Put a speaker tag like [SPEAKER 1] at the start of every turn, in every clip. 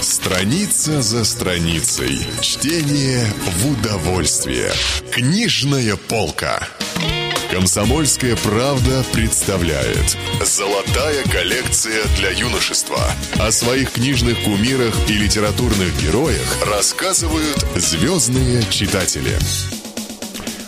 [SPEAKER 1] Страница за страницей. Чтение в удовольствие. Книжная полка. Комсомольская правда представляет Золотая коллекция для юношества. О своих книжных кумирах и литературных героях рассказывают звездные читатели.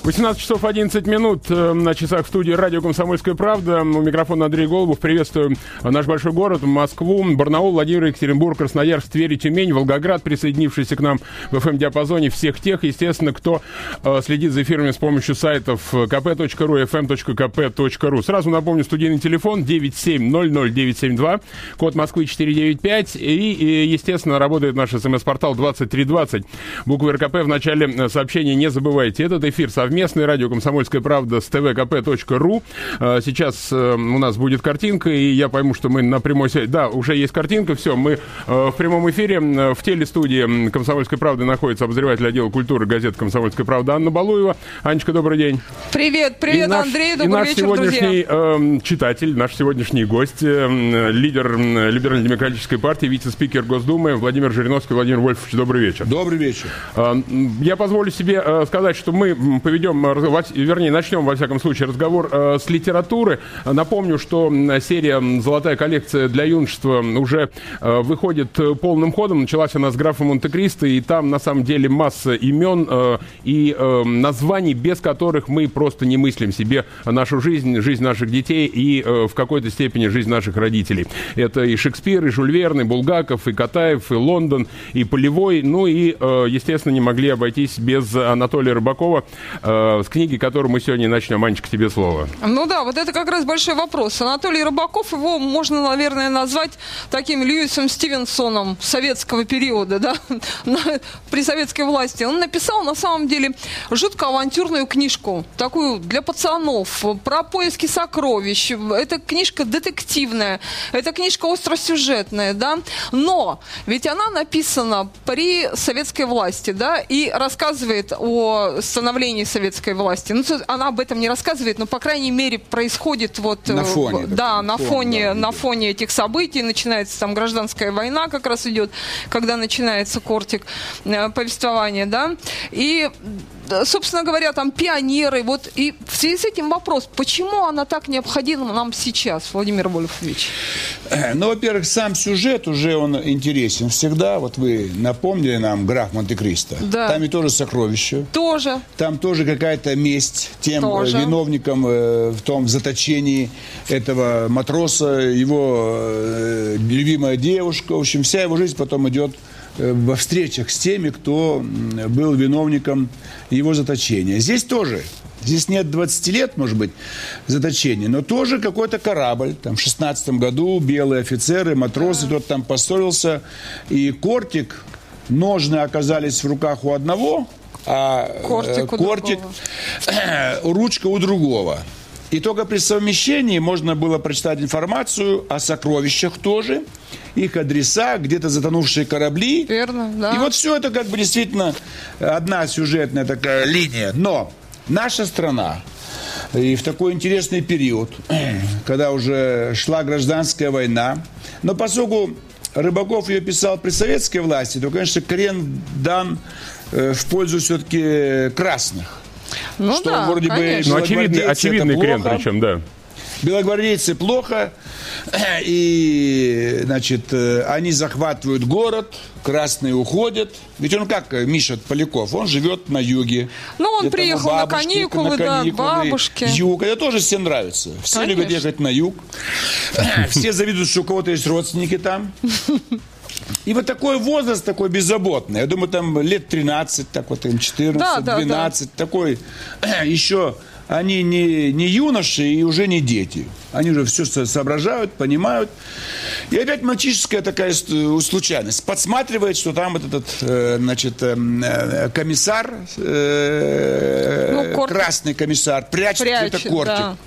[SPEAKER 2] 18 часов 11 минут э, на часах в студии радио «Комсомольская правда». У микрофона Андрей Голубов. Приветствую наш большой город, Москву, Барнаул, Владимир, Екатеринбург, Красноярск, Тверь Тюмень, Волгоград, присоединившиеся к нам в FM-диапазоне. Всех тех, естественно, кто э, следит за эфирами с помощью сайтов kp.ru, fm.kp.ru. Сразу напомню, студийный телефон 9700972, код Москвы 495 и, и естественно, работает наш смс-портал 2320. Буквы РКП в начале сообщения не забывайте. Этот эфир совместно совместный. Радио «Комсомольская правда» с tvkp.ru. А, сейчас э, у нас будет картинка, и я пойму, что мы на прямой связи. Да, уже есть картинка, все, мы э, в прямом эфире. В телестудии «Комсомольской правды» находится обозреватель отдела культуры газеты «Комсомольская правда» Анна Балуева. Анечка, добрый день.
[SPEAKER 3] Привет, привет, и наш, Андрей, добрый
[SPEAKER 2] и наш
[SPEAKER 3] вечер,
[SPEAKER 2] сегодняшний э, читатель, наш сегодняшний гость, э, лидер э, либерально-демократической партии, вице-спикер Госдумы Владимир Жириновский. Владимир Вольфович, добрый вечер.
[SPEAKER 4] Добрый вечер.
[SPEAKER 2] Э, я позволю себе э, сказать, что мы поведем поведем, вернее, начнем, во всяком случае, разговор э, с литературы. Напомню, что серия «Золотая коллекция для юношества» уже э, выходит э, полным ходом. Началась она с графа Монте-Кристо, и там, на самом деле, масса имен и названий, без которых мы просто не мыслим себе нашу жизнь, жизнь наших детей и в какой-то степени жизнь наших родителей. Это и Шекспир, и Жюль Верн, и Булгаков, и Катаев, и Лондон, и Полевой. Ну и, естественно, не могли обойтись без Анатолия Рыбакова, э, с книги, которую мы сегодня начнем. Анечка, тебе слово.
[SPEAKER 3] Ну да, вот это как раз большой вопрос. Анатолий Рыбаков, его можно, наверное, назвать таким Льюисом Стивенсоном советского периода, да, при советской власти. Он написал, на самом деле, жутко авантюрную книжку, такую для пацанов, про поиски сокровищ. Это книжка детективная, это книжка остросюжетная, да, но ведь она написана при советской власти, да, и рассказывает о становлении советской власти. Ну, она об этом не рассказывает, но, по крайней мере, происходит вот...
[SPEAKER 4] На фоне.
[SPEAKER 3] Да, на фон, фоне, да, на фоне этих событий. Начинается там гражданская война как раз идет, когда начинается кортик э, повествования, да. И собственно говоря, там пионеры. Вот и в связи с этим вопрос, почему она так необходима нам сейчас, Владимир Вольфович?
[SPEAKER 4] Э, ну, во-первых, сам сюжет уже он интересен всегда. Вот вы напомнили нам граф Монте-Кристо.
[SPEAKER 3] Да.
[SPEAKER 4] Там и тоже сокровище.
[SPEAKER 3] Тоже.
[SPEAKER 4] Там тоже какая-то месть тем э, тоже. виновникам э, в том заточении этого матроса, его любимая девушка. В общем, вся его жизнь потом идет во встречах с теми, кто был виновником его заточения. Здесь тоже. Здесь нет 20 лет, может быть, заточения, но тоже какой-то корабль. Там в 16 году белые офицеры, матросы, тот там поссорился. И кортик, ножны оказались в руках у одного, а
[SPEAKER 3] кортик,
[SPEAKER 4] у кортик ручка у другого. И только при совмещении можно было прочитать информацию о сокровищах тоже, их адреса, где-то затонувшие корабли.
[SPEAKER 3] Верно, да.
[SPEAKER 4] И вот все это как бы действительно одна сюжетная такая линия. Но наша страна и в такой интересный период, когда уже шла гражданская война, но поскольку Рыбаков ее писал при советской власти, то, конечно, крен дан э, в пользу все-таки красных.
[SPEAKER 3] Ну что да, вроде
[SPEAKER 2] конечно. бы ну, очевидный, очевидный крем причем, да.
[SPEAKER 4] Белогвардейцы плохо, и, значит, э, они захватывают город, красные уходят. Ведь он как, э, Миша Поляков, он живет на юге.
[SPEAKER 3] Ну, он приехал бабушки, на каникулы, на каникулы, да, бабушке.
[SPEAKER 4] Юг, это тоже всем нравится. Все Конечно. любят ехать на юг. Все завидуют, что у кого-то есть родственники там. И вот такой возраст такой беззаботный. Я думаю, там лет 13, так вот им 14, да, 12, да. такой еще они не, не юноши и уже не дети. Они уже все соображают, понимают. И опять мальчишеская такая случайность. Подсматривает, что там вот этот, э, значит, эм, э, комиссар, э, ну, красный комиссар, прячет, прячет где-то кортик.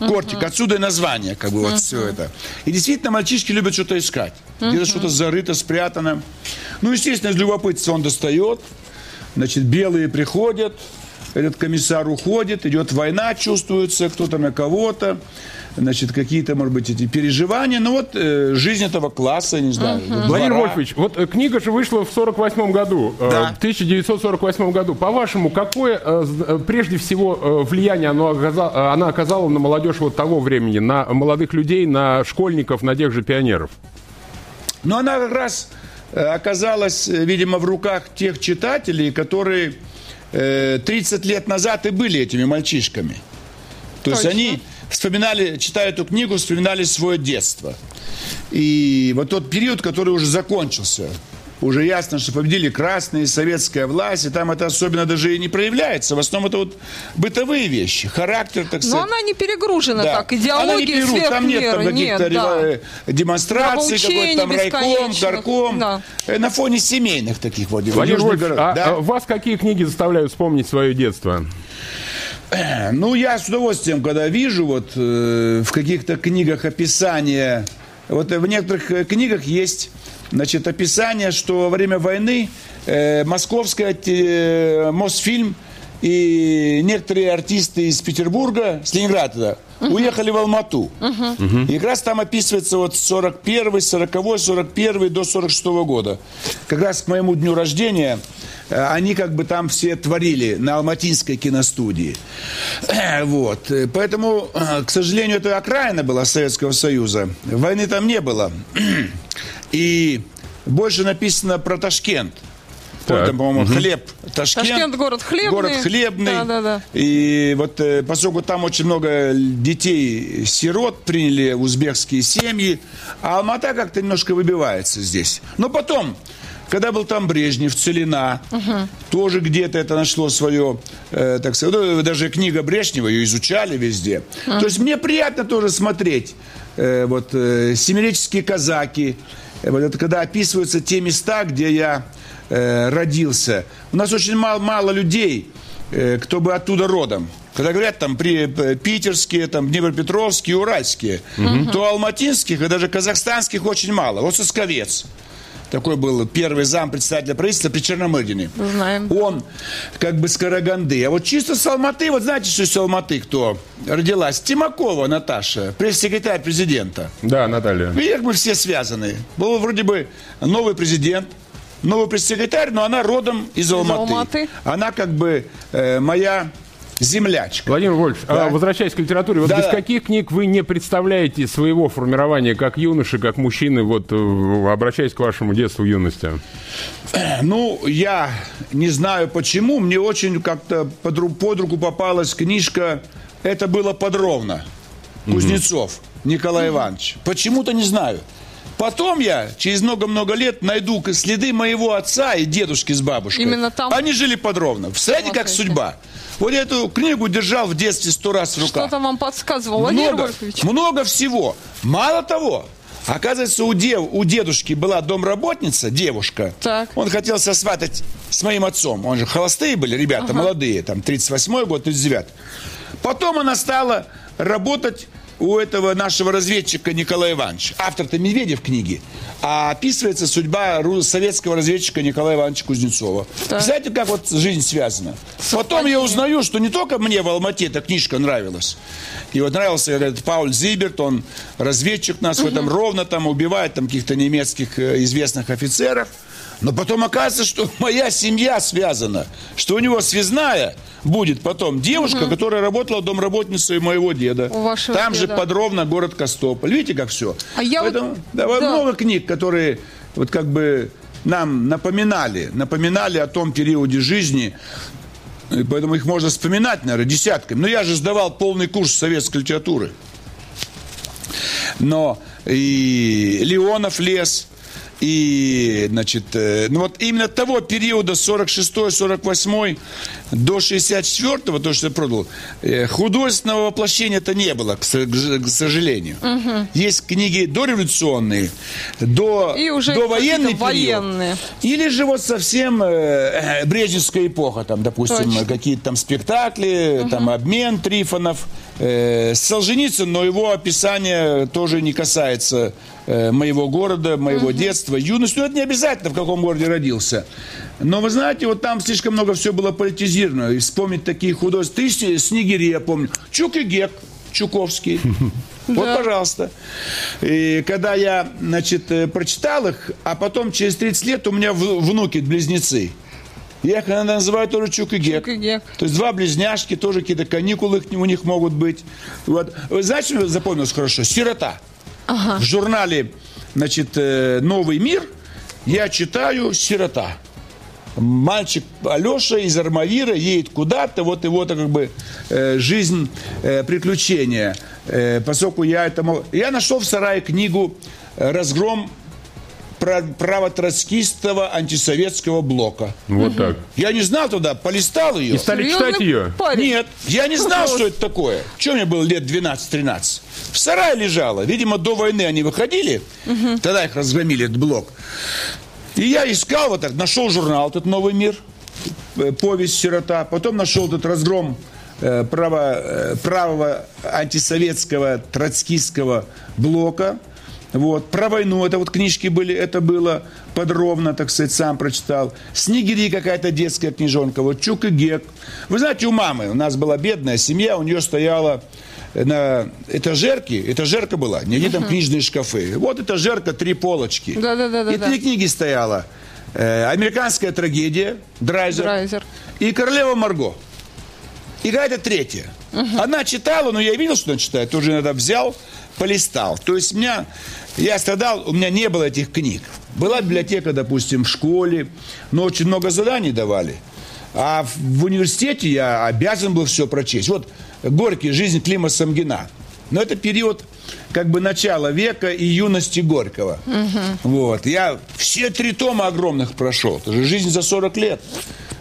[SPEAKER 4] Да. Кортик, отсюда и название, как бы uh-huh. вот все это. И действительно, мальчишки любят что-то искать. Uh-huh. Где-то что-то зарыто, спрятано. Ну, естественно, из любопытства он достает. Значит, белые приходят, этот комиссар уходит, идет война, чувствуется кто-то на кого-то. значит, какие-то, может быть, эти переживания. Ну вот э, жизнь этого класса, не знаю. двора.
[SPEAKER 2] Владимир Вольфович, вот э, книга же вышла в 48 году, э,
[SPEAKER 4] Да.
[SPEAKER 2] в 1948 году. По-вашему, какое э, э, прежде всего э, влияние оно оказа- э, она оказала на молодежь вот того времени, на молодых людей, на школьников, на тех же пионеров?
[SPEAKER 4] Но она как раз э, оказалась, э, видимо, в руках тех читателей, которые э, 30 лет назад и были этими мальчишками. То есть
[SPEAKER 3] Точно.
[SPEAKER 4] они вспоминали, читая эту книгу, вспоминали свое детство. И вот тот период, который уже закончился, уже ясно, что победили красные, советская власть, и там это особенно даже и не проявляется. В основном это вот бытовые вещи, характер, так
[SPEAKER 3] Но
[SPEAKER 4] сказать.
[SPEAKER 3] она не перегружена
[SPEAKER 4] Да.
[SPEAKER 3] так,
[SPEAKER 4] Она не
[SPEAKER 3] сверх
[SPEAKER 4] там нет там каких-то
[SPEAKER 3] Нет, да.
[SPEAKER 4] э, демонстраций, какой-то там райком, горком.
[SPEAKER 3] Да.
[SPEAKER 4] Э, На фоне семейных таких вот.
[SPEAKER 2] Владимир Вольфович, а,
[SPEAKER 4] Да.
[SPEAKER 2] а вас какие книги заставляют вспомнить свое детство?
[SPEAKER 4] Ну, я с удовольствием, когда вижу вот э, в каких-то книгах описание, вот в некоторых э, книгах есть, значит, описание, что во время войны э, московская те- Мосфильм и некоторые артисты из Петербурга, с Ленинграда, уехали в Алмату. И как раз там описывается вот 41 40 41 до 46 года. Как раз к моему дню рождения э, они как бы там все творили на Алматинской киностудии. Вот. Поэтому, э, к сожалению, это окраина была Советского Союза. Войны там не было. И больше написано про Ташкент. Там, по-моему, хлеб Ташкент.
[SPEAKER 3] Ташкент город хлебный.
[SPEAKER 4] Город хлебный.
[SPEAKER 3] Да, да, да.
[SPEAKER 4] И вот э, поскольку там очень много детей-сирот приняли узбекские семьи, а Алмата как-то немножко выбивается здесь. Но потом, когда был там Брежнев, Целина, тоже где-то это нашло свое, э, так сказать, ну, даже книга Брежнева, ее изучали везде. То есть мне приятно тоже смотреть, э, вот, э, «Семиреческие казаки», э, вот это когда описываются те места, где я э, родился. У нас очень мало, мало людей, э, кто бы оттуда родом. Когда говорят там при, э, питерские, там днепропетровские, уральские, то алматинских и даже казахстанских очень мало. Вот Сосковец. Такой был первый зам председателя правительства при Черномырдине.
[SPEAKER 3] Знаем.
[SPEAKER 4] Он как бы с Караганды. А вот чисто с Алматы, вот знаете, что с Алматы кто родилась? Тимакова Наташа, пресс-секретарь президента.
[SPEAKER 2] Да, Наталья.
[SPEAKER 4] И как бы все связаны. Был вроде бы новый президент, новый пресс-секретарь, но она родом из Алматы.
[SPEAKER 3] Алматы.
[SPEAKER 4] Она как бы э, моя землячка.
[SPEAKER 2] Владимир Вольфович, а,
[SPEAKER 4] Да.
[SPEAKER 2] возвращаясь к литературе, вот
[SPEAKER 4] Да,
[SPEAKER 2] без
[SPEAKER 4] да.
[SPEAKER 2] каких книг вы не представляете своего формирования как юноши, как мужчины, вот э, обращаясь к вашему детству, юности?
[SPEAKER 4] Ну, я не знаю почему, мне очень как-то под, ру- под руку попалась книжка «Это было подробно». Кузнецов Николай Иванович. Почему-то не знаю. Потом я через много-много лет найду следы моего отца и дедушки с бабушкой.
[SPEAKER 3] Именно там?
[SPEAKER 4] Они жили подробно. Представляете, как
[SPEAKER 3] Смотрите.
[SPEAKER 4] судьба? Вот я эту книгу держал в детстве сто раз в руках.
[SPEAKER 3] Что-то вам подсказывал, Владимир
[SPEAKER 4] много,
[SPEAKER 3] Вольфович.
[SPEAKER 4] много всего. Мало того, оказывается, у, дев, у дедушки была домработница, девушка.
[SPEAKER 3] Так.
[SPEAKER 4] Он хотел сосватать с моим отцом. Он же холостые были, ребята, молодые, там 38-й год, 39 Потом она стала работать у этого нашего разведчика Николая Ивановича. Автор-то Медведев книги. А описывается судьба советского разведчика Николая Ивановича Кузнецова. Представляете, как вот жизнь связана? Потом я узнаю, что не только мне в Алмате эта книжка нравилась. И вот нравился этот Пауль Зиберт, он разведчик нас в этом ровно там убивает там каких-то немецких э, известных офицеров. Но потом оказывается, что моя семья связана, что у него связная будет потом девушка, которая работала домработницей моего деда.
[SPEAKER 3] У вашего
[SPEAKER 4] Там же
[SPEAKER 3] деда.
[SPEAKER 4] подробно город Костополь. Видите, как все?
[SPEAKER 3] А я
[SPEAKER 4] Поэтому да, вот
[SPEAKER 3] да.
[SPEAKER 4] много книг, которые вот как бы нам напоминали, напоминали о том периоде жизни. И поэтому их можно вспоминать, наверное, десятками. Но я же сдавал полный курс советской литературы. Но и Леонов лес, и, значит, э, ну вот именно того периода 46-48 до 64-го, то, что я продал, э, художественного воплощения-то не было, к, сожалению. Есть книги дореволюционные, до,
[SPEAKER 3] И уже
[SPEAKER 4] до военный период.
[SPEAKER 3] военные.
[SPEAKER 4] Или же вот совсем э, э, брежневская эпоха, там, допустим, какие-то там спектакли, там обмен Трифонов, Солженицын, но его описание тоже не касается э, моего города, моего детства, юности. Ну, это не обязательно, в каком городе родился. Но вы знаете, вот там слишком много все было политизировано. И вспомнить такие художественные. Ты Снегири, я помню. Чук и Гек, Чуковский. Вот, пожалуйста. И когда я, значит, э, прочитал их, а потом через 30 лет у меня в- внуки близнецы. Я их иногда называю тоже Чук и Гек.
[SPEAKER 3] Чук и Гек.
[SPEAKER 4] То есть два близняшки, тоже какие-то каникулы у них могут быть. Вот. Знаете, запомнилось хорошо? Сирота. В журнале, значит, э, «Новый мир» я читаю «Сирота». Мальчик Алеша из Армавира едет куда-то, вот его как бы э, жизнь, э, приключения. Э, поскольку я этому... Я нашел в сарае книгу «Разгром пра- правотроцкистского антисоветского блока».
[SPEAKER 2] Вот так.
[SPEAKER 4] Я не знал тогда, полистал ее.
[SPEAKER 2] И стали читать ее.
[SPEAKER 3] парень.
[SPEAKER 4] Нет, я не знал, что это такое. Что мне было лет 12-13? В сарае лежало. Видимо, до войны они выходили. Тогда их разгромили, этот блок. И я искал вот так, нашел журнал, этот «Новый мир», э, повесть «Сирота». Потом нашел этот разгром э, право, э, правого антисоветского троцкистского блока. Вот. Про войну, это вот книжки были, это было подробно, так сказать, сам прочитал. Снегири какая-то детская книжонка, вот Чук и Гек. Вы знаете, у мамы, у нас была бедная семья, у нее стояла на этажерке, этажерка была, не там книжные шкафы. Вот этажерка, три полочки.
[SPEAKER 3] Да-да-да-да-да.
[SPEAKER 4] И три книги стояло. Э, Американская трагедия, Драйзер,
[SPEAKER 3] Драйзер.
[SPEAKER 4] и Королева Марго. И какая-то третья. Она читала, но я видел, что она читает, тоже иногда взял, полистал. То есть у меня, я страдал, у меня не было этих книг. Была библиотека, допустим, в школе, но очень много заданий давали. А в, университете я обязан был все прочесть. Вот Горький, жизнь Клима Самгина. Но это период как бы начала века и юности Горького. Вот. Я все три тома огромных прошел. Это же жизнь за 40 лет.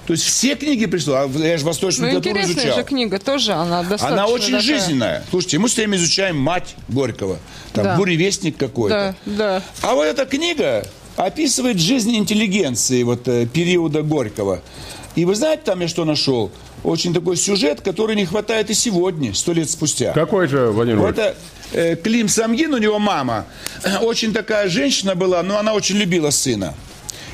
[SPEAKER 4] То есть все книги пришло. А я же
[SPEAKER 3] Ну,
[SPEAKER 4] восточную литературу
[SPEAKER 3] интересная
[SPEAKER 4] изучал.
[SPEAKER 3] же книга тоже, она достаточно
[SPEAKER 4] Она очень
[SPEAKER 3] такая.
[SPEAKER 4] жизненная. Слушайте, мы с вами изучаем мать Горького. Там
[SPEAKER 3] Да.
[SPEAKER 4] буревестник какой-то.
[SPEAKER 3] Да, да.
[SPEAKER 4] А вот эта книга описывает жизнь интеллигенции вот, э, периода Горького. И вы знаете, там я что нашел? Очень такой сюжет, который не хватает и сегодня, сто лет спустя.
[SPEAKER 2] Какой же, Владимир
[SPEAKER 4] Вот это э, Клим Самгин, у него мама, очень такая женщина была, но она очень любила сына.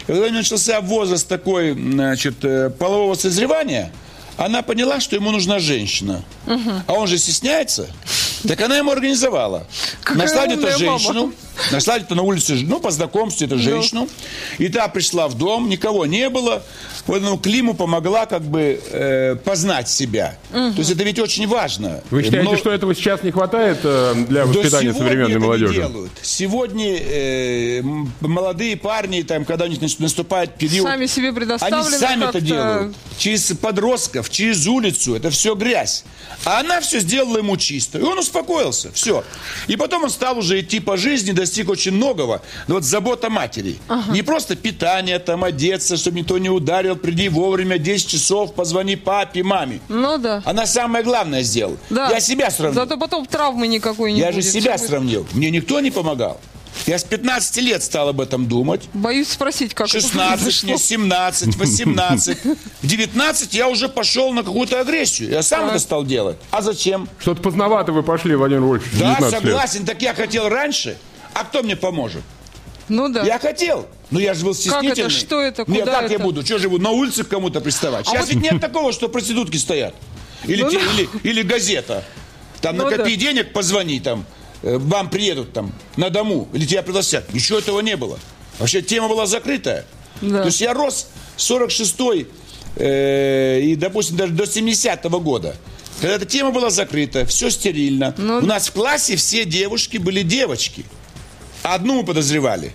[SPEAKER 4] Когда начался возраст такой, значит, э, полового созревания, она поняла, что ему нужна женщина. А он же стесняется. Так она ему организовала.
[SPEAKER 3] Какая
[SPEAKER 4] нашла где-то
[SPEAKER 3] умная мама.
[SPEAKER 4] Нашла где-то на улице, ну, по знакомству эту женщину. И та пришла в дом, никого не было. Вот ну, Климу помогла как бы э, познать себя. То есть это ведь очень важно.
[SPEAKER 2] Вы считаете,
[SPEAKER 4] Но-
[SPEAKER 2] что этого сейчас не хватает э, для
[SPEAKER 4] до
[SPEAKER 2] воспитания современной
[SPEAKER 4] это не
[SPEAKER 2] молодежи?
[SPEAKER 4] делают. Сегодня э, молодые парни, там, когда у них наступает период,
[SPEAKER 3] Сами себе
[SPEAKER 4] они
[SPEAKER 3] предоставлены
[SPEAKER 4] сами это делают. Через подростков, через улицу, это все грязь. А она все сделала ему чисто. И он успокоился. Все. И потом он стал уже идти по жизни, достиг очень многого. Но вот забота матери. Не просто питание, там, одеться, чтобы никто не ударил, приди вовремя, 10 часов, позвони папе, маме.
[SPEAKER 3] Ну да.
[SPEAKER 4] Она самое главное сделала.
[SPEAKER 3] Да.
[SPEAKER 4] Я себя сравнил.
[SPEAKER 3] Зато потом травмы никакой не
[SPEAKER 4] Я
[SPEAKER 3] будет.
[SPEAKER 4] же себя
[SPEAKER 3] будет-
[SPEAKER 4] сравнил. Мне никто не помогал. Я с 15 лет стал об этом думать.
[SPEAKER 3] Боюсь спросить, как это
[SPEAKER 4] 16,
[SPEAKER 3] произошло.
[SPEAKER 4] мне 17, 18. В 19 я уже пошел на какую-то агрессию. Я сам
[SPEAKER 3] Так.
[SPEAKER 4] это стал делать. А зачем?
[SPEAKER 2] Что-то поздновато вы пошли, Владимир Вольфович,
[SPEAKER 4] Да,
[SPEAKER 2] 19 лет.
[SPEAKER 4] согласен, так я хотел раньше. А кто мне поможет?
[SPEAKER 3] Ну да.
[SPEAKER 4] Я хотел. Но я же был стеснительный.
[SPEAKER 3] Что это?
[SPEAKER 4] Не,
[SPEAKER 3] Куда
[SPEAKER 4] как я
[SPEAKER 3] это?
[SPEAKER 4] буду? Что буду на улице к кому-то приставать? Сейчас ведь нет такого, что проститутки стоят. Или,
[SPEAKER 3] Ну
[SPEAKER 4] те-
[SPEAKER 3] да.
[SPEAKER 4] или, или газета. Там
[SPEAKER 3] Ну
[SPEAKER 4] накопи
[SPEAKER 3] да.
[SPEAKER 4] денег, позвони там. э, Вам приедут там на дому. Или тебя пригласят. Ничего этого не было. Вообще тема была закрытая.
[SPEAKER 3] Да.
[SPEAKER 4] То есть я рос 46-й э, и, допустим, даже до 70-го года. Когда эта тема была закрыта, все стерильно.
[SPEAKER 3] Ну
[SPEAKER 4] У нас в классе все девушки были девочки. Одну мы подозревали.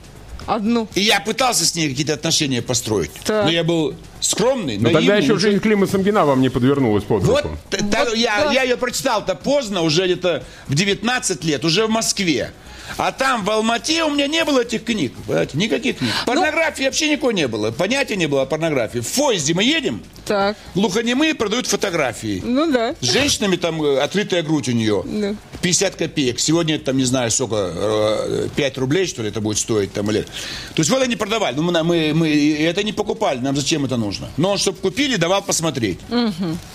[SPEAKER 3] Одну.
[SPEAKER 4] И я пытался с ней какие-то отношения построить.
[SPEAKER 3] Так.
[SPEAKER 4] Но я был скромный,
[SPEAKER 2] Но. Ну, тогда еще жизнь Клима Самгина вам не подвернулась под
[SPEAKER 4] Вот,
[SPEAKER 2] руку.
[SPEAKER 4] т- та- я,
[SPEAKER 3] да.
[SPEAKER 4] я ее прочитал-то поздно, уже где-то в 19 лет, уже в Москве. А там, в Алмате, у меня не было этих книг. Понимаете, никаких книг.
[SPEAKER 3] Ну-
[SPEAKER 4] Порнографии вообще никакой не было. Понятия не было о порнографии. В поезде мы едем,
[SPEAKER 3] Так.
[SPEAKER 4] глухонемые продают фотографии.
[SPEAKER 3] Ну да.
[SPEAKER 4] С женщинами там э, открытая грудь у нее.
[SPEAKER 3] Да.
[SPEAKER 4] 50 копеек. Сегодня там, не знаю, сколько, э, 5 рублей, что ли, это будет стоить там или... То есть вот они продавали. Ну, мы, мы, мы это не покупали. Нам зачем это нужно? Но он, чтобы купили, давал посмотреть.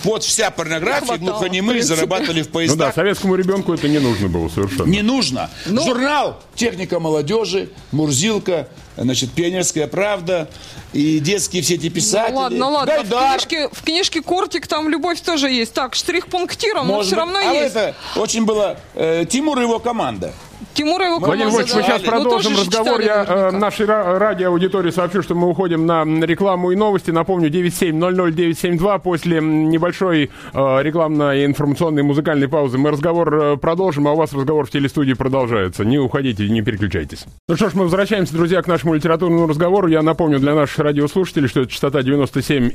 [SPEAKER 4] Вот вся порнография, глухонемые зарабатывали в
[SPEAKER 2] Ну да,
[SPEAKER 4] поездах.
[SPEAKER 2] советскому ребенку это не нужно было совершенно.
[SPEAKER 4] Не нужно.
[SPEAKER 3] Ну-
[SPEAKER 4] Журнал «Техника молодежи», «Мурзилка», значит, «Пионерская правда», и детские все эти писатели.
[SPEAKER 3] Ну ладно, ну ладно.
[SPEAKER 4] Гайдар.
[SPEAKER 3] В книжке, в книжке Кортик там любовь тоже есть. Так, штрих-пунктиром, но
[SPEAKER 4] Может
[SPEAKER 3] все
[SPEAKER 4] быть.
[SPEAKER 3] равно
[SPEAKER 4] а
[SPEAKER 3] есть.
[SPEAKER 4] это очень было э, Тимур и его команда.
[SPEAKER 3] Тимур и его
[SPEAKER 2] Владимир Вольфович, мы сейчас
[SPEAKER 3] Ну,
[SPEAKER 2] продолжим разговор. Я э, нашей ра- радиоаудитории сообщу, что мы уходим на рекламу и новости. Напомню, 9700972. После небольшой э, рекламной, информационной, музыкальной паузы мы разговор э, продолжим, а у вас разговор в телестудии продолжается. Не уходите, не переключайтесь. Ну что ж, мы возвращаемся, друзья, к нашему литературному разговору. Я напомню для наших радиослушателей, что это частота 97,2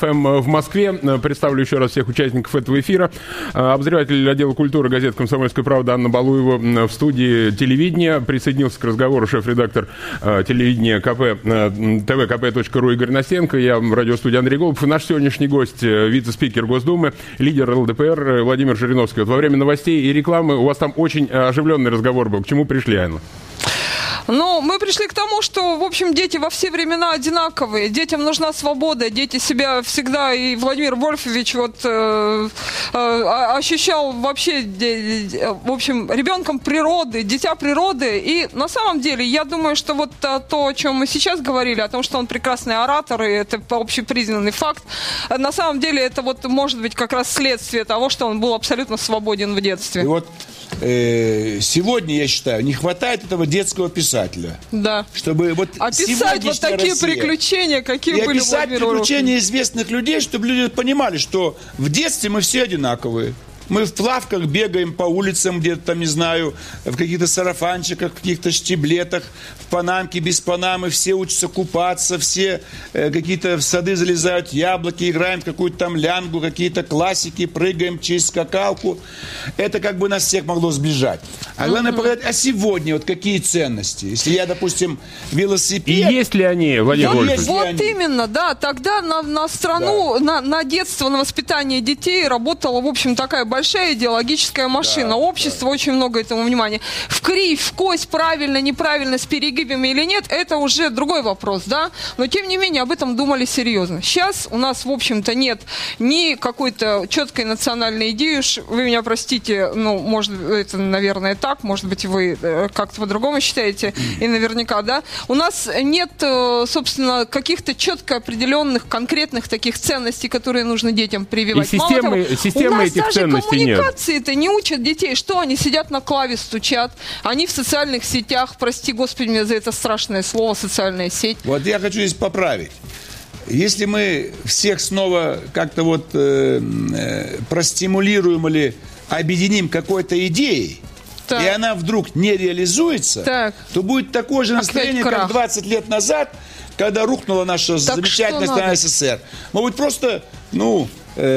[SPEAKER 2] FM в Москве. Э, Представлю еще раз всех участников этого эфира. Э, Обозреватель отдела культуры газет «Комсомольская правда» Анна Балуева в студии телевидения. Присоединился к разговору шеф-редактор э, телевидения КП, э, tvkp.ru Игорь Настенко. Я в радиостудии Андрей Голубов. И наш сегодняшний гость, э, вице-спикер Госдумы, лидер ЛДПР э, Владимир Жириновский. Вот во время новостей и рекламы у вас там очень э, оживленный разговор был. К чему пришли, Анна?
[SPEAKER 3] Ну, мы пришли к тому, что, в общем, дети во все времена одинаковые. Детям нужна свобода. Дети себя всегда, и Владимир Вольфович вот э, э, ощущал вообще, де- в общем, ребенком природы, дитя природы. И на самом деле, я думаю, что вот а, то, о чем мы сейчас говорили, о том, что он прекрасный оратор, и это общепризнанный факт, э, на самом деле это вот может быть как раз следствие того, что он был абсолютно свободен в детстве.
[SPEAKER 4] И вот э, сегодня, я считаю, не хватает этого детского писателя.
[SPEAKER 3] Да.
[SPEAKER 4] Чтобы вот
[SPEAKER 3] Описать вот такие
[SPEAKER 4] Россия-
[SPEAKER 3] приключения, какие
[SPEAKER 4] и
[SPEAKER 3] были
[SPEAKER 4] описать приключения известных людей, чтобы люди понимали, что в детстве мы все одинаковые. Мы в плавках бегаем по улицам, где-то там, не знаю, в каких-то сарафанчиках, в каких-то штиблетах, в панамке, без панамы. Все учатся купаться, все э, какие-то в сады залезают яблоки, играем в какую-то там лянгу, какие-то классики, прыгаем через скакалку. Это как бы нас всех могло сближать. А главное показать, а сегодня вот какие ценности? Если я, допустим,
[SPEAKER 2] И
[SPEAKER 4] велосипед...
[SPEAKER 2] есть ли они, Владимир
[SPEAKER 4] Вот
[SPEAKER 2] Вольфович?
[SPEAKER 3] Вот
[SPEAKER 4] они.
[SPEAKER 3] именно, да. Тогда на, на страну, на, на детство, на воспитание детей работала, в общем, такая большая идеологическая машина. Общество очень много этому внимания. В кривь, в кость, правильно, неправильно, с перегибами или нет, это уже другой вопрос, да. Но, тем не менее, об этом думали серьезно. Сейчас у нас, в общем-то, нет ни какой-то четкой национальной идеи, уж вы меня простите, ну, может, это, наверное, так, может быть, вы э, как-то по-другому считаете, и наверняка, да. У нас нет, э, собственно, каких-то четко определенных, конкретных таких ценностей, которые нужно детям прививать.
[SPEAKER 2] И
[SPEAKER 3] Мало
[SPEAKER 2] системы-
[SPEAKER 3] того,
[SPEAKER 2] системы
[SPEAKER 3] у нас
[SPEAKER 2] этих
[SPEAKER 3] даже
[SPEAKER 2] ценностей нет.
[SPEAKER 3] коммуникации-то не учат детей. Что они сидят на клаве, стучат, они в социальных сетях, прости господи меня за это страшное слово, социальная сеть.
[SPEAKER 4] Вот я хочу здесь поправить. Если мы всех снова как-то вот э, э, простимулируем или объединим какой-то идеей,
[SPEAKER 3] Так.
[SPEAKER 4] и она вдруг не реализуется,
[SPEAKER 3] Так.
[SPEAKER 4] то будет такое же настроение, как 20 лет назад, когда рухнула наша замечательная
[SPEAKER 3] что
[SPEAKER 4] страна? СССР. Может быть, просто, ну,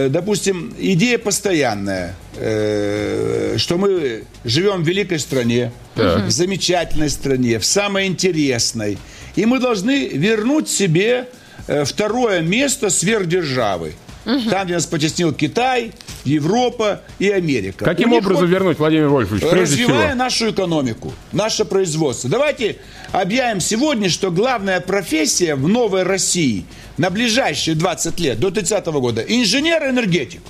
[SPEAKER 4] допустим, идея постоянная, э, что мы живем в великой стране, в замечательной стране, в самой интересной, и мы должны вернуть себе э, второе место сверхдержавы. Там, где нас потеснил Китай, Европа и Америка.
[SPEAKER 2] Каким
[SPEAKER 4] У
[SPEAKER 2] образом вернуть, Владимир Вольфович, прежде всего?
[SPEAKER 4] развивая нашу экономику, наше производство. Давайте объявим сегодня, что главная профессия в новой России на ближайшие 20 лет, до 30 года, инженер-энергетик.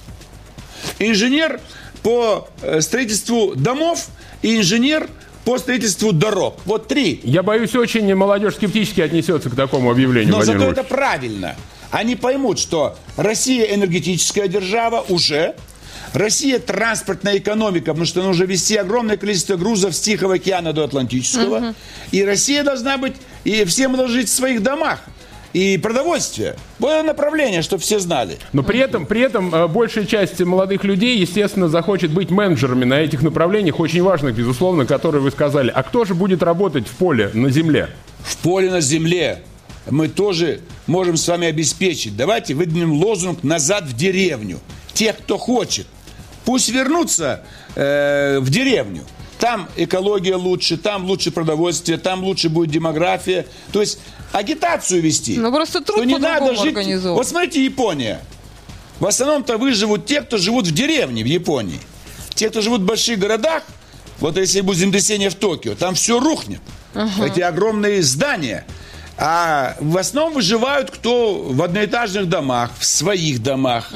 [SPEAKER 4] Инженер по э, строительству домов и инженер по строительству дорог. Вот три.
[SPEAKER 2] Я боюсь, очень молодежь скептически отнесется к такому объявлению,
[SPEAKER 4] Но
[SPEAKER 2] Владимир
[SPEAKER 4] зато
[SPEAKER 2] Вольфович.
[SPEAKER 4] это правильно. Они поймут, что Россия энергетическая держава уже, Россия транспортная экономика, потому что нужно вести огромное количество грузов с Тихого океана до Атлантического. И Россия должна быть, и все мы должны жить в своих домах. И продовольствие. Это направление, чтобы все знали.
[SPEAKER 2] Но при этом, при этом э, большая часть молодых людей, естественно, захочет быть менеджерами на этих направлениях, очень важных, безусловно, которые вы сказали. А кто же будет работать в поле, на земле?
[SPEAKER 4] в поле на земле мы тоже можем с вами обеспечить. Давайте выдвинем лозунг «назад в деревню». Тех, кто хочет, пусть вернутся э, в деревню. Там экология лучше, там лучше продовольствие, там лучше будет демография. То есть агитацию вести.
[SPEAKER 3] Ну, просто труд
[SPEAKER 4] что не надо жить. Вот смотрите, Япония. В основном-то выживут те, кто живут в деревне в Японии. Те, кто живут в больших городах, вот если будет землетрясение в Токио, там все рухнет. Эти огромные здания. А в основном выживают кто в одноэтажных домах, в своих домах.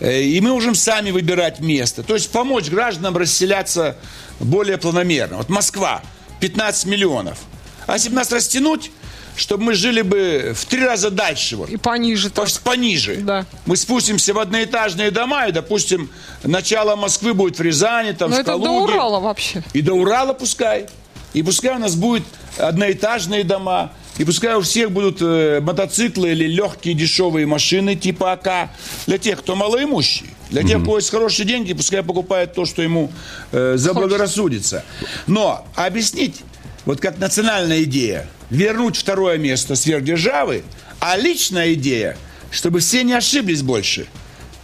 [SPEAKER 4] Э, И мы можем сами выбирать место. То есть помочь гражданам расселяться более планомерно. Вот Москва, 15 миллионов. А если бы нас растянуть, чтобы мы жили бы в три раза дальше. Вот.
[SPEAKER 3] И пониже. Так.
[SPEAKER 4] пониже.
[SPEAKER 3] Да.
[SPEAKER 4] Мы спустимся в одноэтажные дома, и, допустим, начало Москвы будет в Рязани, там,
[SPEAKER 3] Но
[SPEAKER 4] в
[SPEAKER 3] это до
[SPEAKER 4] Калуге.
[SPEAKER 3] Урала вообще.
[SPEAKER 4] И до Урала пускай. И пускай у нас будут одноэтажные дома. И пускай у всех будут э, мотоциклы или легкие дешевые машины типа АК. Для тех, кто малоимущий. Для тех, у кого есть хорошие деньги, пускай покупает то, что ему э, заблагорассудится. Но объяснить, вот как национальная идея, вернуть второе место сверхдержавы, а личная идея, чтобы все не ошиблись больше.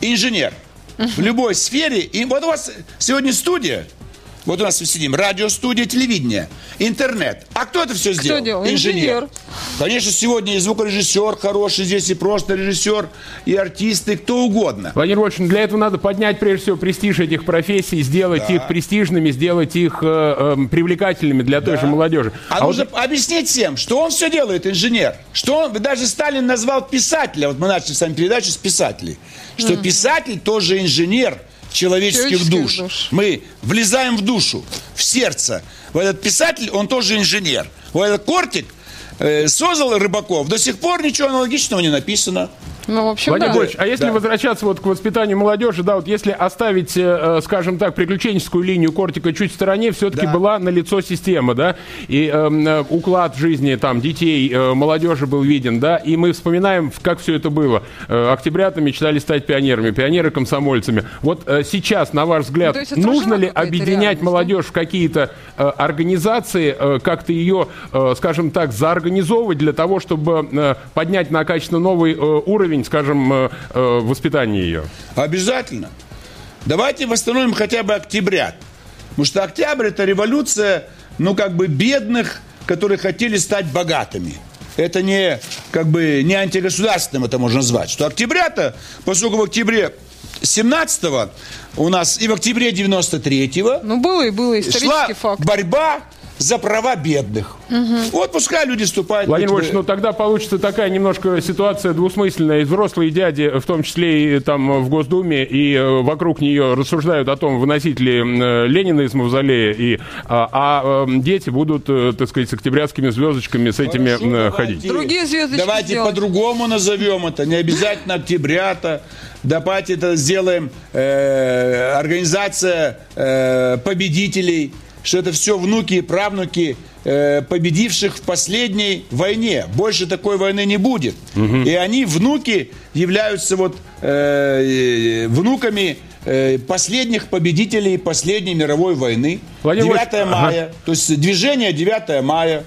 [SPEAKER 4] Инженер. В любой сфере. И вот у вас сегодня студия. Вот у нас мы сидим. Радиостудия, телевидение, интернет. А кто это все сделал?
[SPEAKER 3] делал? Инженер.
[SPEAKER 4] Конечно, сегодня и звукорежиссер хороший здесь, и просто режиссер, и артисты, кто угодно.
[SPEAKER 2] Владимир Вольфович, для этого надо поднять, прежде всего, престиж этих профессий, сделать их престижными, сделать их э, э, привлекательными для той же молодежи.
[SPEAKER 4] А,
[SPEAKER 2] вот
[SPEAKER 4] нужно объяснить всем, что он все делает, инженер. Что он, даже Сталин назвал писателя, вот мы начали с вами передачу с писателей, что писатель тоже инженер человеческих
[SPEAKER 3] Человеческих
[SPEAKER 4] душ.
[SPEAKER 3] душ.
[SPEAKER 4] Мы влезаем в душу, в сердце. Вот этот писатель, он тоже инженер. Вот этот кортик э, создал Рыбаков, до сих пор ничего аналогичного не написано.
[SPEAKER 3] Ну, в общем,
[SPEAKER 2] Владимир
[SPEAKER 3] да.
[SPEAKER 2] Вольфович, а если
[SPEAKER 4] Да.
[SPEAKER 2] возвращаться вот к воспитанию молодежи, да, вот если оставить, э, э, скажем так, приключенческую линию Кортика чуть в стороне, все-таки
[SPEAKER 4] Да.
[SPEAKER 2] была налицо система, да, и эм, э, уклад жизни там детей, э, молодежи был виден, да, и мы вспоминаем, как все это было. Э, октябрята мечтали стать пионерами, пионеры комсомольцами. Вот э, сейчас, на ваш взгляд,
[SPEAKER 3] Ну,
[SPEAKER 2] нужно ли объединять
[SPEAKER 3] да?
[SPEAKER 2] молодежь в какие-то э, организации, э, как-то ее, э, скажем так, заорганизовывать для того, чтобы э, поднять на качественно новый э, уровень, скажем, э, э, воспитания ее?
[SPEAKER 4] Обязательно. Давайте восстановим хотя бы октябрят. Потому что октябрь это революция, ну, как бы бедных, которые хотели стать богатыми. Это не, как бы, не антигосударственным это можно назвать. Что октябрята, поскольку в октябре 17 у нас и в октябре 93-го
[SPEAKER 3] Ну, было и было
[SPEAKER 4] шла
[SPEAKER 3] исторический факт.
[SPEAKER 4] борьба за права бедных. Вот пускай люди вступают.
[SPEAKER 2] Владимир Вольфович, ну тогда получится такая немножко ситуация двусмысленная. И взрослые дяди, в том числе и там в Госдуме, и э, вокруг нее рассуждают о том, выносить ли э, Ленина из мавзолея, и, а, а, э, дети будут, э, так сказать, с октябрятскими звездочками с этими
[SPEAKER 4] Хорошо,
[SPEAKER 2] э,
[SPEAKER 4] давайте.
[SPEAKER 2] ходить.
[SPEAKER 3] Другие звездочки
[SPEAKER 4] Давайте
[SPEAKER 3] сделать.
[SPEAKER 4] по-другому назовем это. Не обязательно октябрята. Давайте это сделаем э, организация э, победителей. Что это все внуки и правнуки э, победивших в последней войне. Больше такой войны не будет. И они, внуки, являются вот э, э, внуками э, последних победителей последней мировой войны.
[SPEAKER 2] Владимир
[SPEAKER 4] 9
[SPEAKER 2] Вольфович, ага.
[SPEAKER 4] мая. То есть движение 9 мая.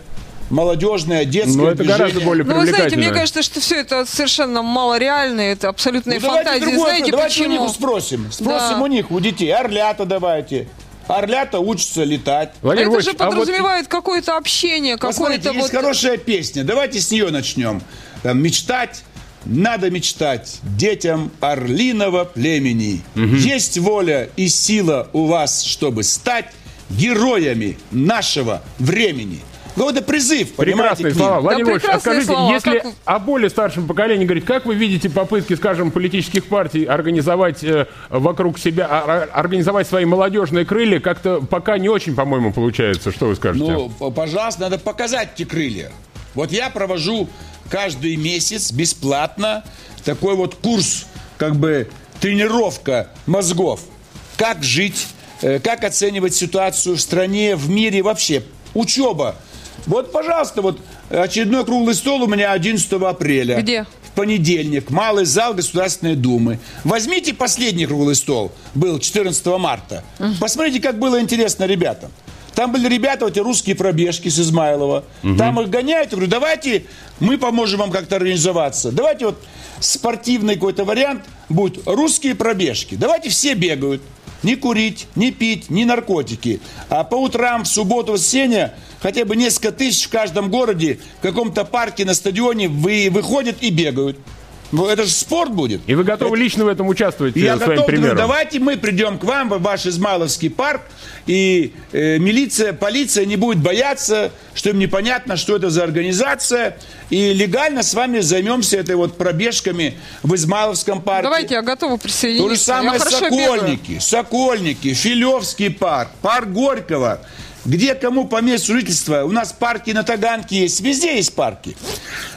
[SPEAKER 4] Молодежное, детское
[SPEAKER 2] Но Ну, это
[SPEAKER 4] движение.
[SPEAKER 2] гораздо более
[SPEAKER 3] Ну, вы знаете,
[SPEAKER 2] привлекательно.
[SPEAKER 3] мне кажется, что все это совершенно малореально, это абсолютные
[SPEAKER 4] Ну, давайте
[SPEAKER 3] фантазии.
[SPEAKER 4] другое,
[SPEAKER 3] Знаете
[SPEAKER 4] давайте у
[SPEAKER 3] почему?
[SPEAKER 4] них спросим. Спросим
[SPEAKER 3] Да.
[SPEAKER 4] у них, у детей. Орлята давайте. Орлята учатся летать.
[SPEAKER 2] Владимир
[SPEAKER 3] это же
[SPEAKER 2] Вольфович, а вот-
[SPEAKER 3] подразумевает какое-то общение,
[SPEAKER 4] Посмотрите,
[SPEAKER 3] какое-то
[SPEAKER 4] есть
[SPEAKER 3] вот...
[SPEAKER 4] хорошая песня. Давайте с нее начнем. Там, мечтать, надо мечтать детям орлиного племени. Есть воля и сила у вас, чтобы стать героями нашего времени. Ну, это призыв, понимаете,
[SPEAKER 2] Прекрасные слова. Владимир Вольфович, а
[SPEAKER 3] прекрасные
[SPEAKER 2] скажите,
[SPEAKER 3] слова.
[SPEAKER 2] если
[SPEAKER 3] Как
[SPEAKER 2] о более старшем поколении говорить, как вы видите попытки, скажем, политических партий организовать э, вокруг себя, а- а- организовать свои молодежные крылья, как-то пока не очень, по-моему, получается. Что вы скажете?
[SPEAKER 4] Ну, пожалуйста, надо показать эти крылья. Вот я провожу каждый месяц бесплатно такой вот курс, как бы тренировка мозгов. Как жить, э, как оценивать ситуацию в стране, в мире вообще. Учеба. Вот, пожалуйста, вот очередной круглый стол у меня 11 апреля.
[SPEAKER 3] Где?
[SPEAKER 4] В понедельник. Малый зал Государственной Думы. Возьмите последний круглый стол. Был 14 марта. Посмотрите, как было интересно ребятам. Там были ребята, вот эти русские пробежки с Измайлова. Там их гоняют. Я говорю, давайте мы поможем вам как-то организоваться. Давайте вот спортивный какой-то вариант будет русские пробежки. Давайте все бегают. Не курить, не пить, не наркотики. А по утрам, в субботу, воскресенье хотя бы несколько тысяч в каждом городе в каком-то парке на стадионе вы, выходят и бегают. Ну, это же спорт будет.
[SPEAKER 2] И вы готовы лично в этом участвовать
[SPEAKER 4] И Я
[SPEAKER 2] э, своим
[SPEAKER 4] готов, говорю,
[SPEAKER 2] примером?
[SPEAKER 4] давайте мы придем к вам в ваш Измайловский парк, и э, милиция, полиция не будет бояться, что им непонятно, что это за организация, и легально с вами займемся этой вот пробежками в Измайловском парке.
[SPEAKER 3] Давайте, я готова присоединиться.
[SPEAKER 4] То же самое
[SPEAKER 3] я.
[SPEAKER 4] Сокольники, Сокольники, Филевский парк, парк Горького. Где кому по месту жительства. У нас парки на Таганке есть, везде есть парки.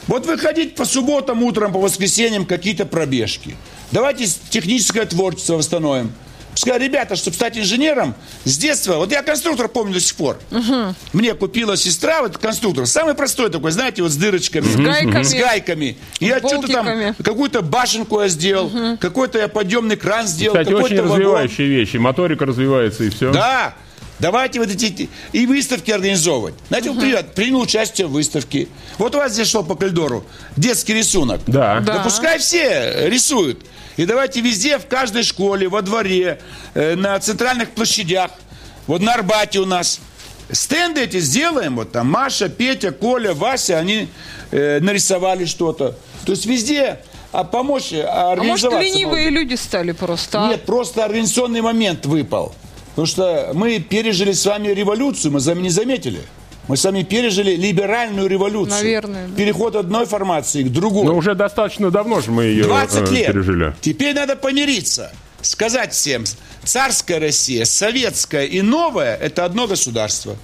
[SPEAKER 4] Вот выходить по субботам, утром, по воскресеньям какие-то пробежки. Давайте техническое творчество восстановим. Сказали, ребята, чтобы стать инженером, с детства, вот я конструктор помню до сих пор. Угу. Мне купила сестра, вот конструктор, самый простой такой, знаете, вот с дырочками. С
[SPEAKER 3] гайками.
[SPEAKER 4] С гайками. И я что-то там, какую-то башенку я сделал, угу. какой-то я подъемный кран сделал.
[SPEAKER 2] Кстати, очень развивающие вещи, моторика развивается и все.
[SPEAKER 4] Да, Давайте вот эти и выставки организовывать. Знаете, uh-huh. привет, принял участие в выставке. Вот у вас здесь шел по коридору детский рисунок.
[SPEAKER 2] Да.
[SPEAKER 4] да. Да пускай все рисуют. И давайте везде, в каждой школе, во дворе, э, на центральных площадях, вот на Арбате у нас, стенды эти сделаем. Вот там Маша, Петя, Коля, Вася, они э, нарисовали что-то. То есть везде а помочь организоваться.
[SPEAKER 3] А может, ленивые можно. люди стали просто?
[SPEAKER 4] А? Нет, просто организационный момент выпал. Потому что мы пережили с вами революцию, мы за не заметили. Мы с вами пережили либеральную революцию.
[SPEAKER 3] Наверное. Да.
[SPEAKER 4] Переход одной формации к другой.
[SPEAKER 2] Но уже достаточно давно же мы ее 20 э, лет. пережили.
[SPEAKER 4] Теперь надо помириться. Сказать всем, царская Россия, советская и новая – это одно государство.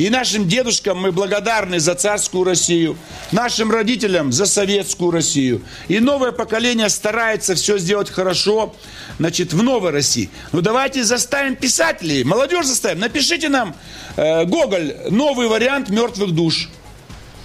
[SPEAKER 4] И нашим дедушкам мы благодарны за царскую Россию, нашим родителям за советскую Россию. И новое поколение старается все сделать хорошо, значит, в новой России. Ну давайте заставим писателей, молодежь заставим. Напишите нам, э, Гоголь, новый вариант мертвых душ.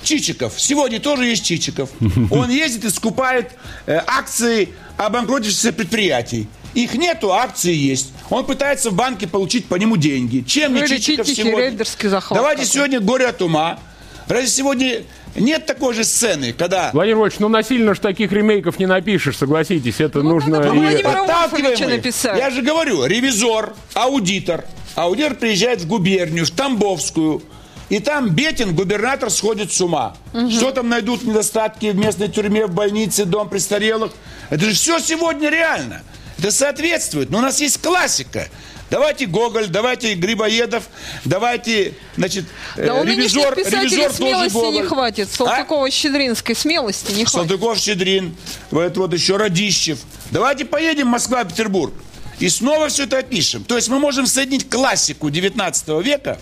[SPEAKER 4] Чичиков. Сегодня тоже есть Чичиков. Он ездит и скупает э, акции обанкротившихся предприятий. Их нету, а акции есть. Он пытается в банке получить по нему деньги. Чем не Чичиков сегодня?
[SPEAKER 3] Захват
[SPEAKER 4] Давайте такой. сегодня горе от ума. Разве сегодня нет такой же сцены, когда...
[SPEAKER 2] Владимир Вольевич, ну насильно же таких ремейков не напишешь, согласитесь, это ну, нужно...
[SPEAKER 3] Надо и... написать.
[SPEAKER 4] Я же говорю, ревизор, аудитор. Аудитор приезжает в губернию, в Тамбовскую, и там Бетин, губернатор, сходит с ума. Угу. Что там найдут недостатки в местной тюрьме, в больнице, дом престарелых? Это же все сегодня реально. Это соответствует. Но у нас есть классика. Давайте Гоголь, давайте Грибоедов, давайте, значит,
[SPEAKER 3] да у ревизор, ревизор смелости тоже Гоголь. не хватит. Салтыкова-Щедринской а? смелости не хватит.
[SPEAKER 4] Салтыков-Щедрин, вот, вот еще Радищев. Давайте поедем Москва-Петербург. И снова все это опишем. То есть мы можем соединить классику 19 века,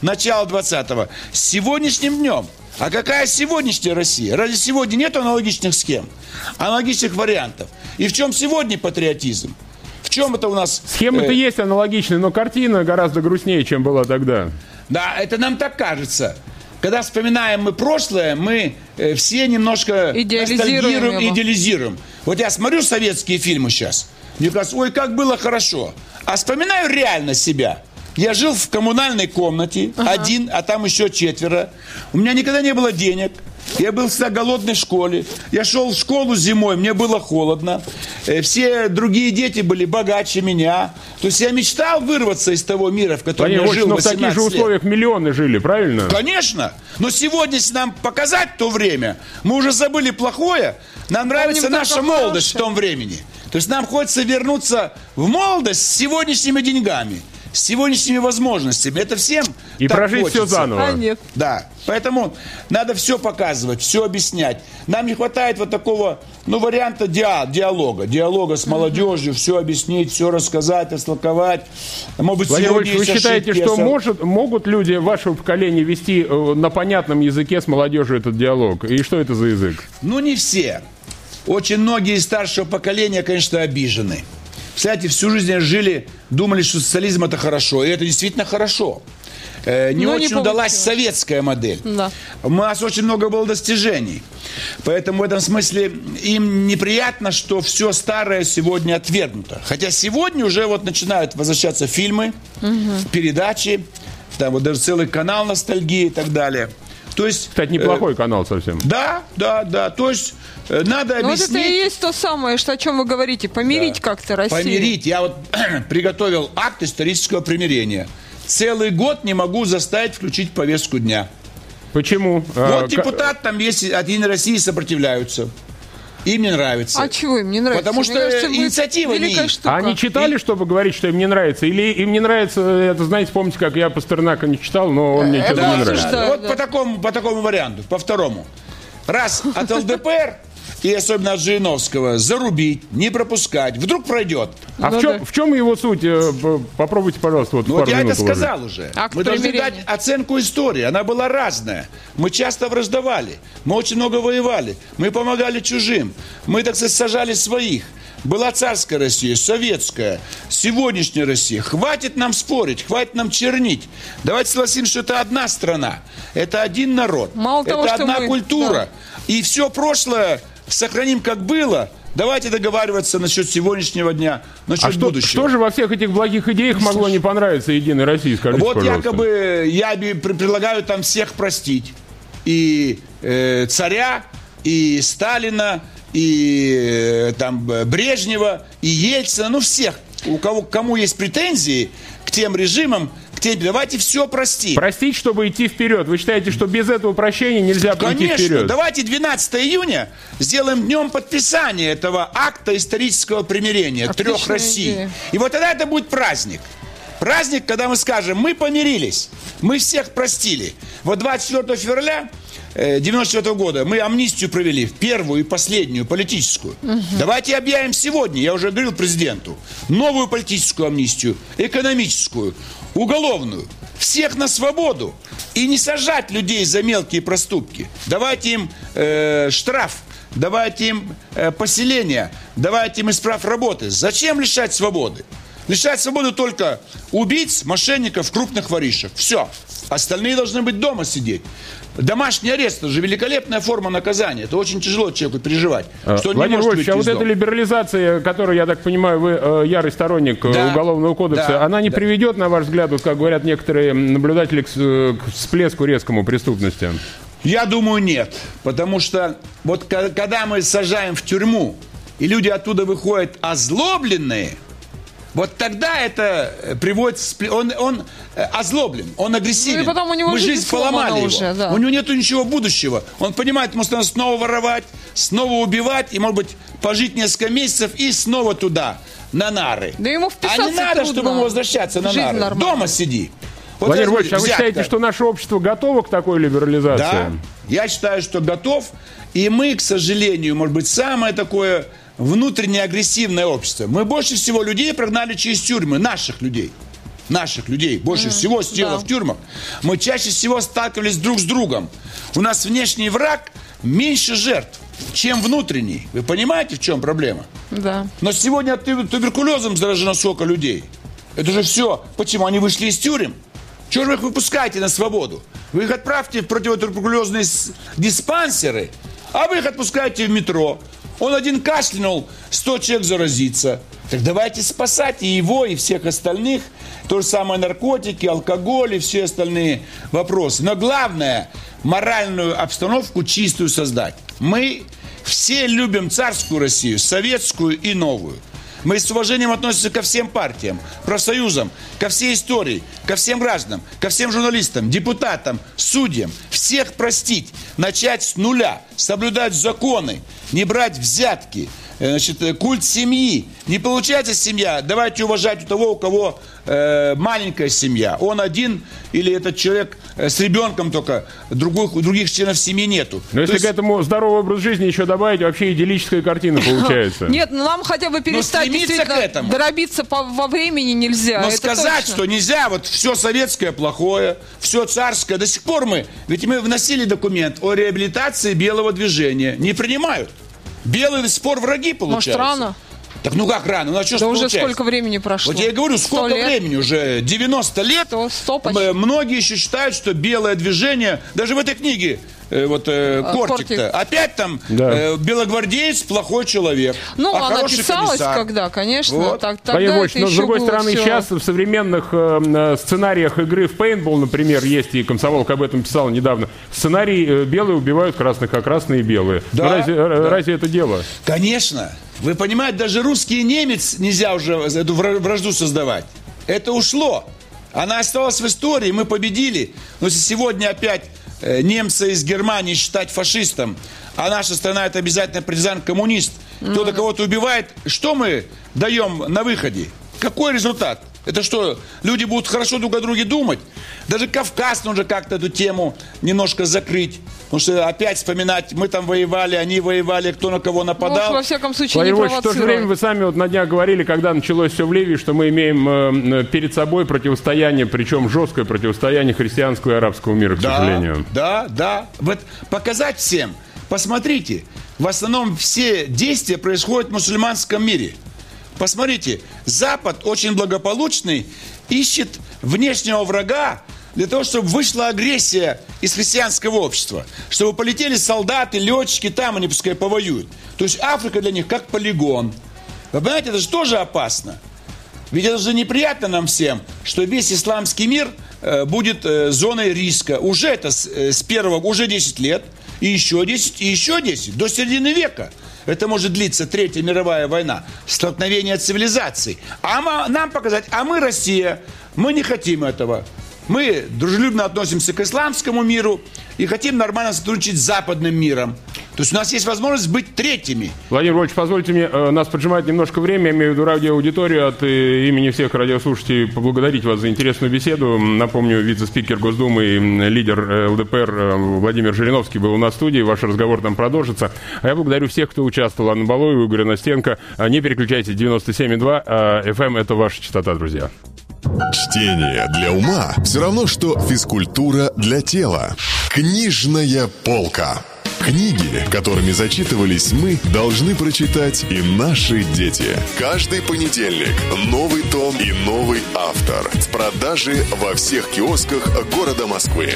[SPEAKER 4] начала 20-го, с сегодняшним днем. А какая сегодняшняя Россия? Разве сегодня нет аналогичных схем, аналогичных вариантов? И в чем сегодня патриотизм? В чем это у нас...
[SPEAKER 2] Схемы-то э... есть аналогичные, но картина гораздо грустнее, чем была тогда.
[SPEAKER 4] Да, это нам так кажется. Когда вспоминаем мы прошлое, мы э, все немножко идеализируем, идеализируем. Вот я смотрю советские фильмы сейчас, мне кажется, ой, как было хорошо. А вспоминаю реально себя – я жил в коммунальной комнате, ага. один, а там еще четверо. У меня никогда не было денег. Я был всегда голодной в школе. Я шел в школу зимой, мне было холодно. Э, все другие дети были богаче меня. То есть я мечтал вырваться из того мира, в котором Понятно, я жил
[SPEAKER 2] но в таких же условиях
[SPEAKER 4] лет.
[SPEAKER 2] миллионы жили, правильно?
[SPEAKER 4] Конечно. Но сегодня, если нам показать то время, мы уже забыли плохое. Нам нравится наша молодость хорошее. в том времени. То есть нам хочется вернуться в молодость с сегодняшними деньгами – с сегодняшними возможностями. Это всем
[SPEAKER 2] И прожить хочется. все заново.
[SPEAKER 3] А нет.
[SPEAKER 4] Да. Поэтому надо все показывать, все объяснять. Нам не хватает вот такого, ну, варианта диа, диалога. Диалога с молодежью, mm-hmm. все объяснить, все рассказать, растолковать.
[SPEAKER 2] Может быть, Владимир Ильич, вы считаете, ошибки, что может, могут люди вашего поколения вести э, на понятном языке с молодежью этот диалог? И что это за язык?
[SPEAKER 4] Ну, не все. Очень многие из старшего поколения, конечно, обижены. Кстати, всю жизнь жили, думали, что социализм это хорошо. И это действительно хорошо. Э, не Но очень не удалась советская модель. Да. У нас очень много было достижений. Поэтому в этом смысле им неприятно, что все старое сегодня отвергнуто. Хотя сегодня уже вот начинают возвращаться фильмы, угу. передачи, там вот даже целый канал ностальгии и так далее. То есть,
[SPEAKER 2] Кстати, неплохой э, канал совсем.
[SPEAKER 4] Да, да, да. То есть э, надо Но объяснить...
[SPEAKER 3] вот это и есть то самое, что, о чем вы говорите. Помирить да. как-то Россию.
[SPEAKER 4] Помирить. Я вот приготовил акт исторического примирения. Целый год не могу заставить включить повестку дня.
[SPEAKER 2] Почему?
[SPEAKER 4] Вот а, депутат там есть от Единой России сопротивляются. Им не нравится.
[SPEAKER 3] А чего им не нравится?
[SPEAKER 4] Потому что кажется, инициатива не
[SPEAKER 2] штука. Они читали, чтобы говорить, что им не нравится? Или им не нравится, это, знаете, помните, как я Пастернака не читал, но он мне что-то да, не нравится.
[SPEAKER 4] Да, вот да. По, такому, по такому варианту, по второму. Раз от ЛДПР и особенно от Жириновского, зарубить, не пропускать. Вдруг пройдет.
[SPEAKER 2] А
[SPEAKER 3] Ну
[SPEAKER 2] в, чем,
[SPEAKER 3] да.
[SPEAKER 2] в чем его суть? Э, Попробуйте, пожалуйста, вот
[SPEAKER 4] Ну,
[SPEAKER 2] пару
[SPEAKER 4] вот я это
[SPEAKER 2] уложить.
[SPEAKER 4] сказал уже.
[SPEAKER 3] Акт
[SPEAKER 4] Мы должны дать оценку истории. Она была разная. Мы часто враждовали. Мы очень много воевали. Мы помогали чужим. Мы, так сказать, сажали своих. Была царская Россия, советская, сегодняшняя Россия. Хватит нам спорить, хватит нам чернить. Давайте согласимся, что это одна страна, это один народ,
[SPEAKER 3] Мало
[SPEAKER 4] это
[SPEAKER 3] того, что
[SPEAKER 4] одна
[SPEAKER 3] мы-
[SPEAKER 4] культура. И все прошлое сохраним как было. Давайте договариваться насчет сегодняшнего дня, насчет
[SPEAKER 2] А что,
[SPEAKER 4] будущего.
[SPEAKER 2] что же во всех этих благих идеях могло не понравиться Единой России? Скажите,
[SPEAKER 4] Вот
[SPEAKER 2] пожалуйста.
[SPEAKER 4] якобы я предлагаю там всех простить. И э, царя, и Сталина, и э, там э, Брежнева, и Ельцина, ну всех, у кого, кому есть претензии к тем режимам, тем, давайте все простим.
[SPEAKER 2] Простить, чтобы идти вперед. Вы считаете, что без этого прощения нельзя пойти
[SPEAKER 4] Конечно,
[SPEAKER 2] вперед?
[SPEAKER 4] давайте 12 июня сделаем днем подписания этого акта исторического примирения трех
[SPEAKER 3] Отличная
[SPEAKER 4] Россий.
[SPEAKER 3] идея.
[SPEAKER 4] И вот тогда это будет праздник. Праздник, когда мы скажем, мы помирились, мы всех простили. Вот 24 февраля 94 года мы амнистию провели, первую и последнюю политическую. Давайте объявим сегодня, я уже говорил президенту, новую политическую амнистию, экономическую, уголовную. Всех на свободу. И не сажать людей за мелкие проступки. Давайте им э, штраф, давайте им э, поселение, давайте им исправ работы. Зачем лишать свободы? Лишать свободы только убийц, мошенников, крупных воришек. Все. Остальные должны быть дома сидеть. Домашний арест это же великолепная форма наказания. Это очень тяжело человеку переживать.
[SPEAKER 2] А,
[SPEAKER 4] что не
[SPEAKER 2] Владимир
[SPEAKER 4] может
[SPEAKER 2] Вольфович, а вот эта либерализация, которую, я так понимаю, вы э, ярый сторонник э,
[SPEAKER 4] Да,
[SPEAKER 2] Уголовного кодекса,
[SPEAKER 4] да,
[SPEAKER 2] она не
[SPEAKER 4] да.
[SPEAKER 2] приведет, на ваш взгляд, вот как говорят некоторые наблюдатели, к, э, к всплеску резкому преступности?
[SPEAKER 4] Я думаю, нет. Потому что вот когда мы сажаем в тюрьму, и люди оттуда выходят озлобленные, вот тогда это приводит... Он, он э, озлоблен, он агрессивен.
[SPEAKER 3] Ну и потом у него
[SPEAKER 4] Мы
[SPEAKER 3] жизнь
[SPEAKER 4] поломали его.
[SPEAKER 3] уже, да.
[SPEAKER 4] У него нет ничего будущего. Он понимает, ему надо снова воровать, снова убивать, и, может быть, пожить несколько месяцев и снова туда, на нары.
[SPEAKER 3] Да ему
[SPEAKER 4] а
[SPEAKER 3] вписаться
[SPEAKER 4] не надо,
[SPEAKER 3] трудно.
[SPEAKER 4] чтобы ему возвращаться на
[SPEAKER 3] Жизнь
[SPEAKER 4] нары.
[SPEAKER 3] нормальная.
[SPEAKER 4] Дома сиди. Вот
[SPEAKER 2] Владимир Вольфович, а вы считаете, что наше общество готово к такой либерализации?
[SPEAKER 4] Да, я считаю, что готов. И мы, к сожалению, может быть, самое такое внутренне агрессивное общество. Мы больше всего людей прогнали через тюрьмы, наших людей. Наших людей больше всего сидело
[SPEAKER 3] да.
[SPEAKER 4] в тюрьмах. Мы чаще всего сталкивались друг с другом. У нас внешний враг меньше жертв, чем внутренний. Вы понимаете, в чем проблема?
[SPEAKER 3] Да.
[SPEAKER 4] Но сегодня ту- туберкулезом заражено сколько людей. Это же все. Почему? Они вышли из тюрем. Чего же вы их выпускаете на свободу? Вы их отправьте в противотуберкулезные диспансеры, а вы их отпускаете в метро. Он один кашлянул, 100 человек заразится. Так давайте спасать и его, и всех остальных. То же самое наркотики, алкоголь и все остальные вопросы. Но главное, моральную обстановку чистую создать. Мы все любим царскую Россию, советскую и новую. Мы с уважением относимся ко всем партиям, профсоюзам, ко всей истории, ко всем гражданам, ко всем журналистам, депутатам, судьям. Всех простить, начать с нуля, соблюдать законы, не брать взятки, значит, э, культ семьи. Не получается семья, давайте уважать у того, у кого э, маленькая семья. Он один или этот человек э, с ребенком только, других, других членов семьи нету.
[SPEAKER 2] Но если
[SPEAKER 4] То есть-
[SPEAKER 2] к этому здоровый образ жизни еще добавить, вообще идиллическая картина получается.
[SPEAKER 3] Нет, ну нам хотя бы перестать действительно
[SPEAKER 4] к этому.
[SPEAKER 3] дробиться по- во времени нельзя.
[SPEAKER 4] Но
[SPEAKER 3] это
[SPEAKER 4] сказать,
[SPEAKER 3] точно.
[SPEAKER 4] что нельзя, вот все советское плохое, все царское, до сих пор мы, ведь мы вносили документ о реабилитации белого движения, не принимают. Белые до сих пор враги получаются.
[SPEAKER 3] рано?
[SPEAKER 4] Так ну как рано? Ну а что
[SPEAKER 3] Да уже
[SPEAKER 4] получается?
[SPEAKER 3] сколько времени прошло?
[SPEAKER 4] Вот я и говорю, сколько
[SPEAKER 3] лет?
[SPEAKER 4] времени уже? 90 лет.
[SPEAKER 3] Сто- сто почти.
[SPEAKER 4] М, Многие еще считают, что белое движение, даже в этой книге, э, вот э,
[SPEAKER 3] А,
[SPEAKER 4] Кортик-то,
[SPEAKER 3] Кортик.
[SPEAKER 4] опять там
[SPEAKER 2] Да.
[SPEAKER 4] э, белогвардеец плохой человек.
[SPEAKER 3] Ну,
[SPEAKER 4] а
[SPEAKER 3] она писалась
[SPEAKER 4] комиссар.
[SPEAKER 3] когда, конечно.
[SPEAKER 4] Вот.
[SPEAKER 3] Так, тогда
[SPEAKER 2] Владимир
[SPEAKER 3] это
[SPEAKER 2] но с другой
[SPEAKER 3] было
[SPEAKER 2] стороны,
[SPEAKER 3] всё.
[SPEAKER 2] сейчас в современных э, э, сценариях игры в пейнтбол, например, есть и комсомолка об этом писала недавно. Сценарий э, белые убивают красных, а красные белые.
[SPEAKER 4] Да,
[SPEAKER 2] Но разве, э,
[SPEAKER 4] да.
[SPEAKER 2] разве это дело?
[SPEAKER 4] Конечно. Вы понимаете, даже русский и немец нельзя уже эту вра- вражду создавать. Это ушло. Она осталась в истории, мы победили. Но если сегодня опять э, немца из Германии считать фашистом, а наша страна это обязательно партизан-коммунист, кто-то кого-то убивает, что мы даем на выходе? Какой результат? Это что, люди будут хорошо друг о друге думать? Даже Кавказ нужно как-то эту тему немножко закрыть. Потому что опять вспоминать, мы там воевали, они воевали, кто на кого нападал.
[SPEAKER 3] Ну, во всяком случае,
[SPEAKER 2] Владимир
[SPEAKER 3] не
[SPEAKER 2] в то же время вы сами вот на днях говорили, когда началось все в Ливии, что мы имеем э, перед собой противостояние, причем жесткое противостояние христианского и арабского мира, к
[SPEAKER 4] да,
[SPEAKER 2] сожалению.
[SPEAKER 4] Да, да. Вот показать всем. Посмотрите, в основном все действия происходят в мусульманском мире. Посмотрите, Запад очень благополучный, ищет внешнего врага, для того, чтобы вышла агрессия из христианского общества. Чтобы полетели солдаты, летчики, там они пускай повоюют. То есть Африка для них как полигон. Вы понимаете, это же тоже опасно. Ведь это же неприятно нам всем, что весь исламский мир э, будет э, зоной риска. Уже это с, э, первого, уже 10 лет, и еще 10, и еще 10, до середины века. Это может длиться Третья мировая война, столкновение цивилизаций. А нам показать, а мы Россия, мы не хотим этого. Мы дружелюбно относимся к исламскому миру и хотим нормально сотрудничать с западным миром. То есть у нас есть возможность быть третьими.
[SPEAKER 2] Владимир Вольевич, позвольте мне, э, нас поджимает немножко время, я имею в виду радиоаудиторию, от э, имени всех радиослушателей поблагодарить вас за интересную беседу. Напомню, вице-спикер Госдумы и лидер э, ЛДПР Владимир Жириновский был у нас в студии, ваш разговор там продолжится. А я благодарю всех, кто участвовал, Анна Балоева, Игорь Настенко. Не переключайтесь, 97,2 FM – это ваша частота, друзья.
[SPEAKER 1] Чтение для ума все равно, что физкультура для тела. Книжная полка. Книги, которыми зачитывались мы, должны прочитать и наши дети. Каждый понедельник новый том и новый автор. В продаже во всех киосках города Москвы.